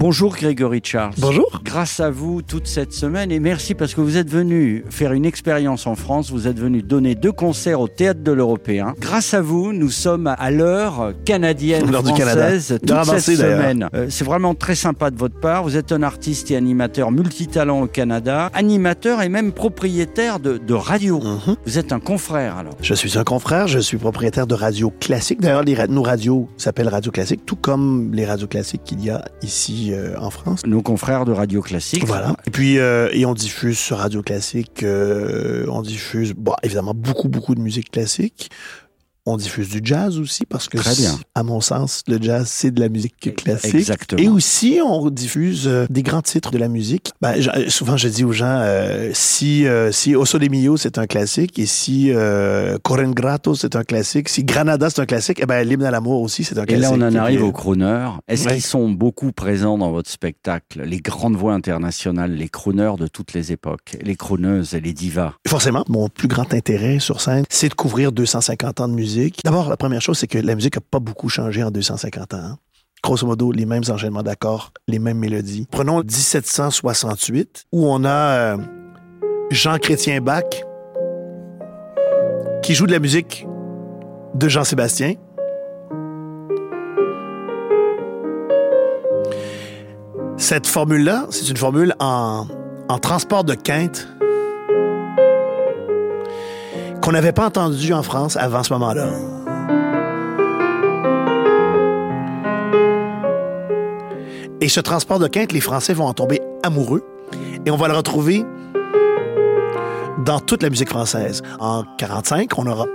Bonjour Grégory Charles. Bonjour. Grâce à vous toute cette semaine et merci parce que vous êtes venu faire une expérience en France, vous êtes venu donner deux concerts au Théâtre de l'Européen. Grâce à vous, nous sommes à l'heure canadienne L'heure du Canada. française toute cette semaine. Euh, C'est vraiment très sympa de votre part. Vous êtes un artiste et animateur multitalent au Canada, animateur et même propriétaire de, de radio. Mhm. Vous êtes un confrère alors. Je suis un confrère, je suis propriétaire de Radio Classique. D'ailleurs, ra- nos radios s'appellent Radio Classique, tout comme les radios classiques qu'il y a ici euh, en France. Nos confrères de Radio Classique. Voilà. Et puis, euh, et on diffuse sur Radio Classique, euh, on diffuse, bon, évidemment, beaucoup, beaucoup de musique classique. On diffuse du jazz aussi parce que, Très bien. à mon sens, le jazz, c'est de la musique classique. Exactement. Et aussi, on diffuse euh, des grands titres de la musique. Ben, euh, souvent, je dis aux gens, euh, si, euh, si Osso de Mio, c'est un classique, et si euh, Coren Grato, c'est un classique, si Granada, c'est un classique, eh ben, l'hymne à l'amour aussi, c'est un Et classique. là, on en Et arrive aux crooners. Est-ce Ouais. qu'ils sont beaucoup présents dans votre spectacle? Les grandes voix internationales, les crooners de toutes les époques, les crooneuses et les divas? Forcément, mon plus grand intérêt sur scène, c'est de couvrir 250 ans de musique. D'abord, la première chose, c'est que la musique n'a pas beaucoup changé en 250 ans. hein. Grosso modo, les mêmes enchaînements d'accords, les mêmes mélodies. Prenons 1768, où on a euh, Jean-Chrétien Bach qui joue de la musique de Jean-Sébastien. Cette formule-là, c'est une formule en transport de quinte qu'on n'avait pas entendu en France avant ce moment-là. Et ce transport de quinte, les Français vont en tomber amoureux et on va le retrouver dans toute la musique française. En 45, on aura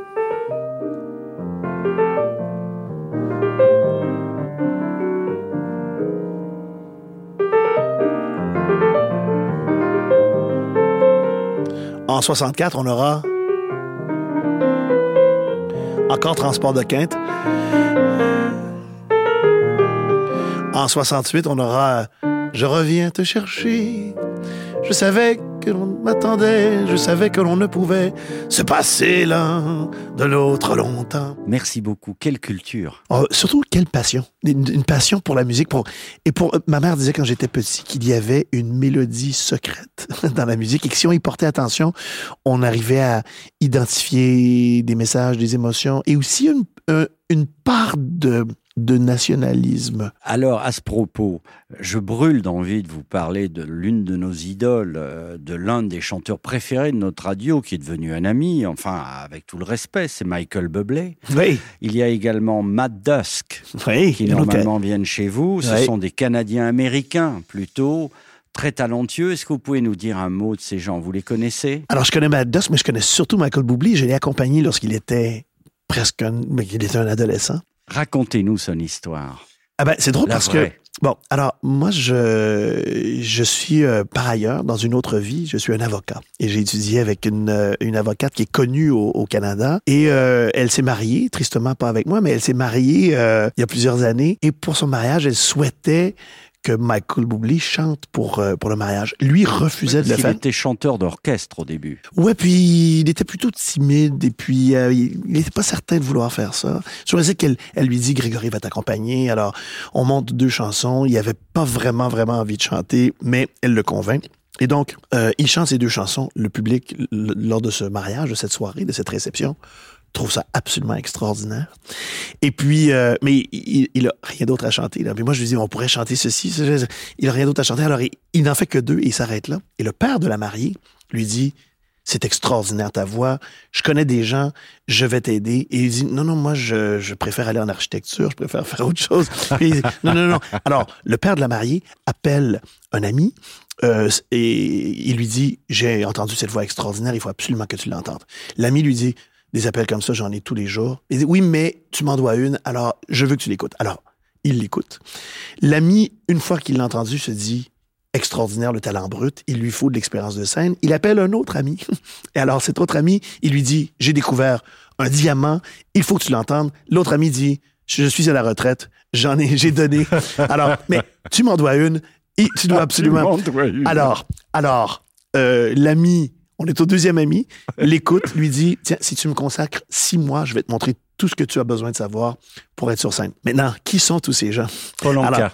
En 64, on aura encore transport de quinte. En 68, on aura Je reviens te chercher. Je savais que l'on m'attendait, je savais que l'on ne pouvait se passer l'un de l'autre longtemps. Merci beaucoup. Quelle culture. Oh, surtout, quelle passion. Une, une passion pour la musique. Pour, et pour, euh, ma mère disait quand j'étais petit qu'il y avait une mélodie secrète dans la musique et que si on y portait attention, on arrivait à identifier des messages, des émotions et aussi une, euh, une part de, de nationalisme. Alors, à ce propos, je brûle d'envie de vous parler de l'une de nos idoles, euh, de l'un des chanteurs préférés de notre radio, qui est devenu un ami, enfin, avec tout le respect, c'est Michael Bublé. Oui, Il y a également Matt Dusk, oui. qui normalement viennent chez vous. Ce Oui. sont des Canadiens américains, plutôt très talentueux. Est-ce que vous pouvez nous dire un mot de ces gens? Vous les connaissez? Alors, je connais Matt Dusk, mais je connais surtout Michael Bublé. Je l'ai accompagné lorsqu'il était presque un, mais il était un adolescent. Racontez-nous son histoire. Ah ben, c'est drôle La parce vraie. que Bon, alors moi, je, je suis euh, par ailleurs, dans une autre vie, je suis un avocat. Et j'ai étudié avec une, euh, une avocate qui est connue au, au Canada. Et euh, elle s'est mariée, tristement pas avec moi, mais elle s'est mariée euh, il y a plusieurs années. Et pour son mariage, elle souhaitait que Michael Bublé chante pour, euh, pour le mariage. Lui refusait de le faire. était chanteur d'orchestre au début. Ouais, puis il était plutôt timide et puis euh, il n'était pas certain de vouloir faire ça. Je sais qu'elle elle lui dit Grégory va t'accompagner. Alors on monte deux chansons. Il avait pas vraiment vraiment envie de chanter, mais elle le convainc. Et donc euh, il chante ces deux chansons. Le public lors de ce mariage, de cette soirée, de cette réception trouve ça absolument extraordinaire. Et puis, euh, mais il, il a rien d'autre à chanter. Là. Mais moi, je lui dis, on pourrait chanter ceci. ceci. Il a rien d'autre à chanter. Alors, il, il n'en fait que deux et il s'arrête là. Et le père de la mariée lui dit, c'est extraordinaire ta voix. Je connais des gens, je vais t'aider. Et il dit, non, non, moi, je, je préfère aller en architecture, je préfère faire autre chose. Puis il dit, non, non, non. Alors, le père de la mariée appelle un ami euh, et il lui dit, j'ai entendu cette voix extraordinaire, il faut absolument que tu l'entendes. L'ami lui dit, des appels comme ça, j'en ai tous les jours. Il dit, oui, mais tu m'en dois une, alors je veux que tu l'écoutes. Alors, il l'écoute. L'ami, une fois qu'il l'a entendu, se dit, extraordinaire, le talent brut. Il lui faut de l'expérience de scène. Il appelle un autre ami. Et alors, cet autre ami, il lui dit, j'ai découvert un diamant, il faut que tu l'entendes. L'autre ami dit, je suis à la retraite, j'en ai, j'ai donné. Alors, mais tu m'en dois une, et tu dois absolument. Alors, alors, euh, l'ami, on est au deuxième ami, l'écoute, lui dit, tiens, si tu me consacres six mois, je vais te montrer tout ce que tu as besoin de savoir pour être sur scène. Maintenant, qui sont tous ces gens? Polanka. Alors,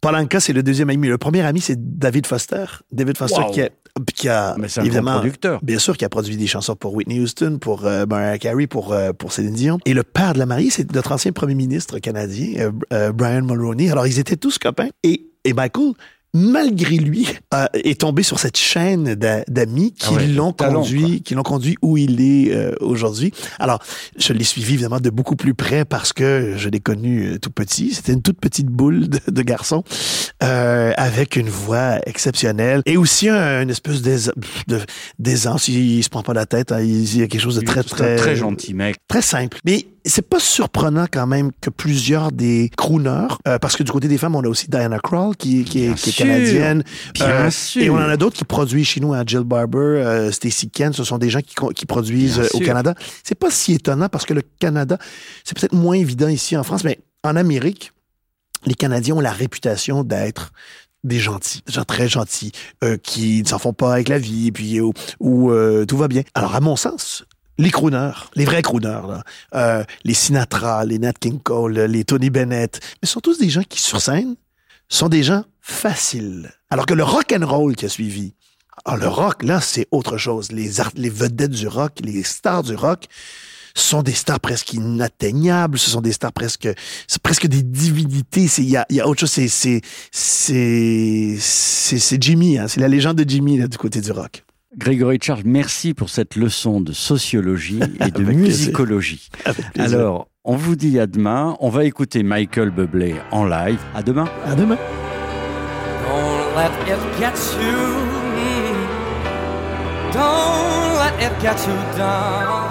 Polanka, c'est le deuxième ami. Le premier ami, c'est David Foster. David Foster Wow. qui a, qui a Mais c'est un évidemment, producteur. bien sûr, qui a produit des chansons pour Whitney Houston, pour euh, Mariah Carey, pour, euh, pour Céline Dion. Et le père de la mariée, c'est notre ancien premier ministre canadien, euh, euh, Brian Mulroney. Alors, ils étaient tous copains. Et, et Michael, malgré lui, euh, est tombé sur cette chaîne d'a- d'amis qui Ah ouais, l'ont conduit, qui l'ont conduit où il est euh, aujourd'hui. Alors, je l'ai suivi évidemment de beaucoup plus près parce que je l'ai connu euh, tout petit. C'était une toute petite boule de, de garçon euh, avec une voix exceptionnelle et aussi un, une espèce de- d'aisance. Il, il se prend pas la tête. hein. Il, y a quelque chose de très très très gentil mec. très simple. Mais c'est pas surprenant quand même que plusieurs des crooners, euh, parce que du côté des femmes, on a aussi Diana Krall qui, qui, est, qui est. canadienne. Euh, Bien sûr. Et on en a d'autres qui produisent chez nous, hein, Jill Barber, euh, Stacey Ken, ce sont des gens qui, produisent euh, au. Canada. C'est pas si étonnant parce que le Canada, c'est peut-être moins évident ici en France, mais en Amérique, les Canadiens ont la réputation d'être des gentils, des gens très gentils, euh, qui ne s'en font pas avec la vie, puis où, où, euh, tout va bien. Alors, à mon sens, les crooners, les vrais crooners, là, euh, les Sinatra, les Nat King Cole, les Tony Bennett, mais sont tous des gens qui, sur scène, sont des gens faciles. Alors que le rock and roll qui a suivi, ah, le rock, là, c'est autre chose. Les, art- les vedettes du rock, les stars du rock, sont des stars presque inatteignables, ce sont des stars presque, c'est presque des divinités. Il y a, il y a autre chose, c'est, c'est, c'est, Jimmy, hein, c'est la légende de Jimmy, là, du côté du rock. Grégory Charles, merci pour cette leçon de sociologie et de musicologie. Alors, on vous dit à demain. On va écouter Michael Bublé en live. À demain. à demain. Don't let it get you. Don't let it get you down.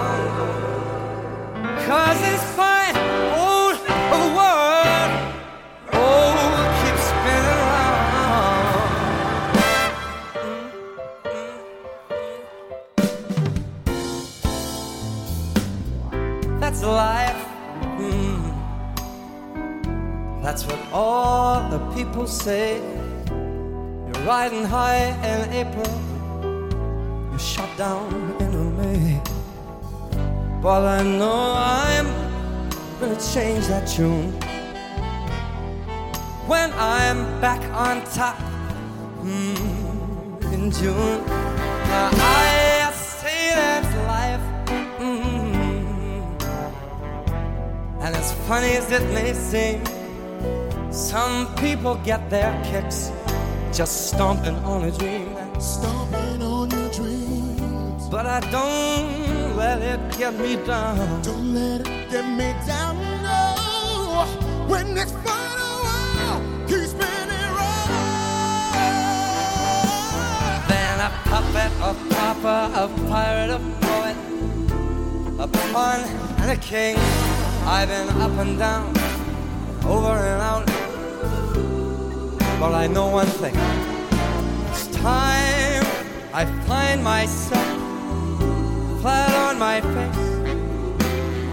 Cause it's fine. Say. You're riding high in April, you're shot down in May. But I know I'm gonna change that tune when I'm back on top mm, in June. Now I say that's life. mm. And as funny as it may seem, some people get their kicks just stomping on a dream. Stomping on your dreams. But I don't let it get me down. Don't let it get me down. No. When it's far away, keep spinning round. Then a puppet, a papa, a pirate, a poet, a pawn and a king. I've been up and down, over and out. But I know one thing. It's time I find myself flat on my face.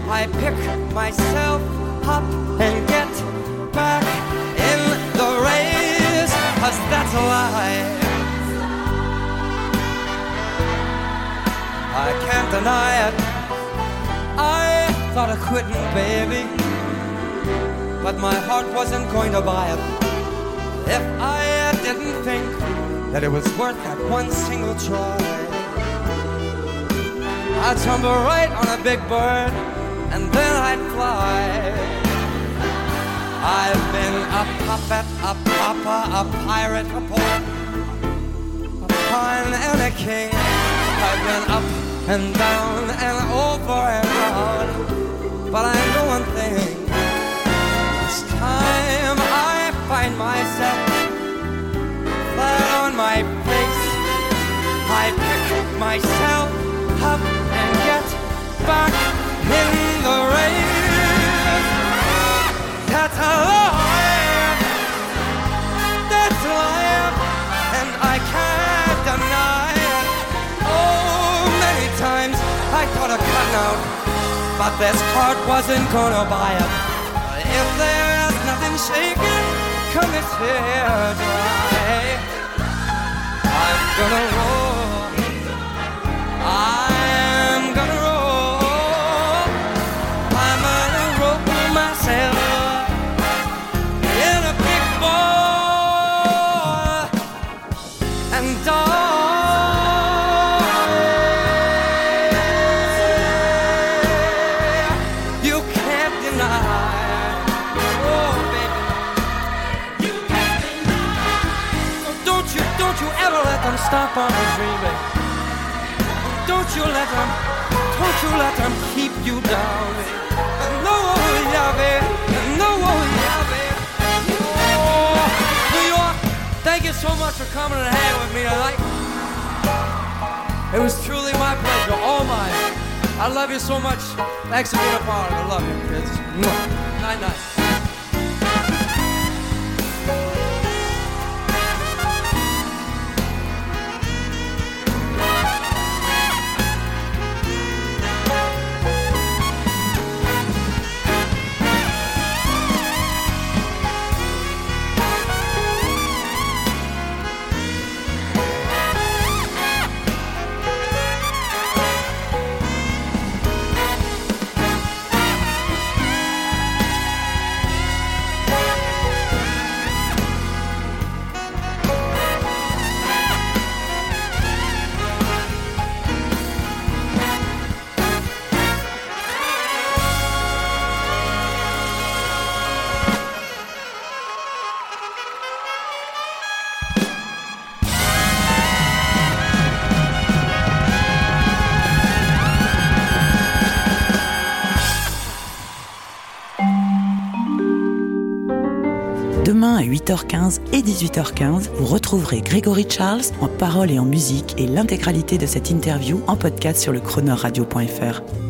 I pick myself up and get back in the race. Cause that's life. I can't deny it. I thought of quitting, baby. But my heart wasn't going to buy it. If I didn't think that it was worth that one single try, I'd tumble right on a big bird and then I'd fly. I've been a puppet, a papa, a pirate, a poet, a pawn and a king. I've been up and down and over and round. But I know one thing. find myself flat on my face. I pick myself up and get back in the race. That's a lie. That's life, and I can't deny it. Oh, many times I thought of cutting out, but this heart wasn't gonna buy it. If there's nothing shaking come here dry. I'm gonna roll. Stop on dreaming. Don't you let them, don't you let them keep you down. No, baby. No, baby. Oh, New York, thank you so much for coming and hanging with me tonight. It was truly my pleasure, all mine. I love you so much. Thanks for being a part of it. I love you, kids. Night, night. À 8h15 et 18h15, vous retrouverez Grégory Charles en parole et en musique et l'intégralité de cette interview en podcast sur le chronoradio.fr.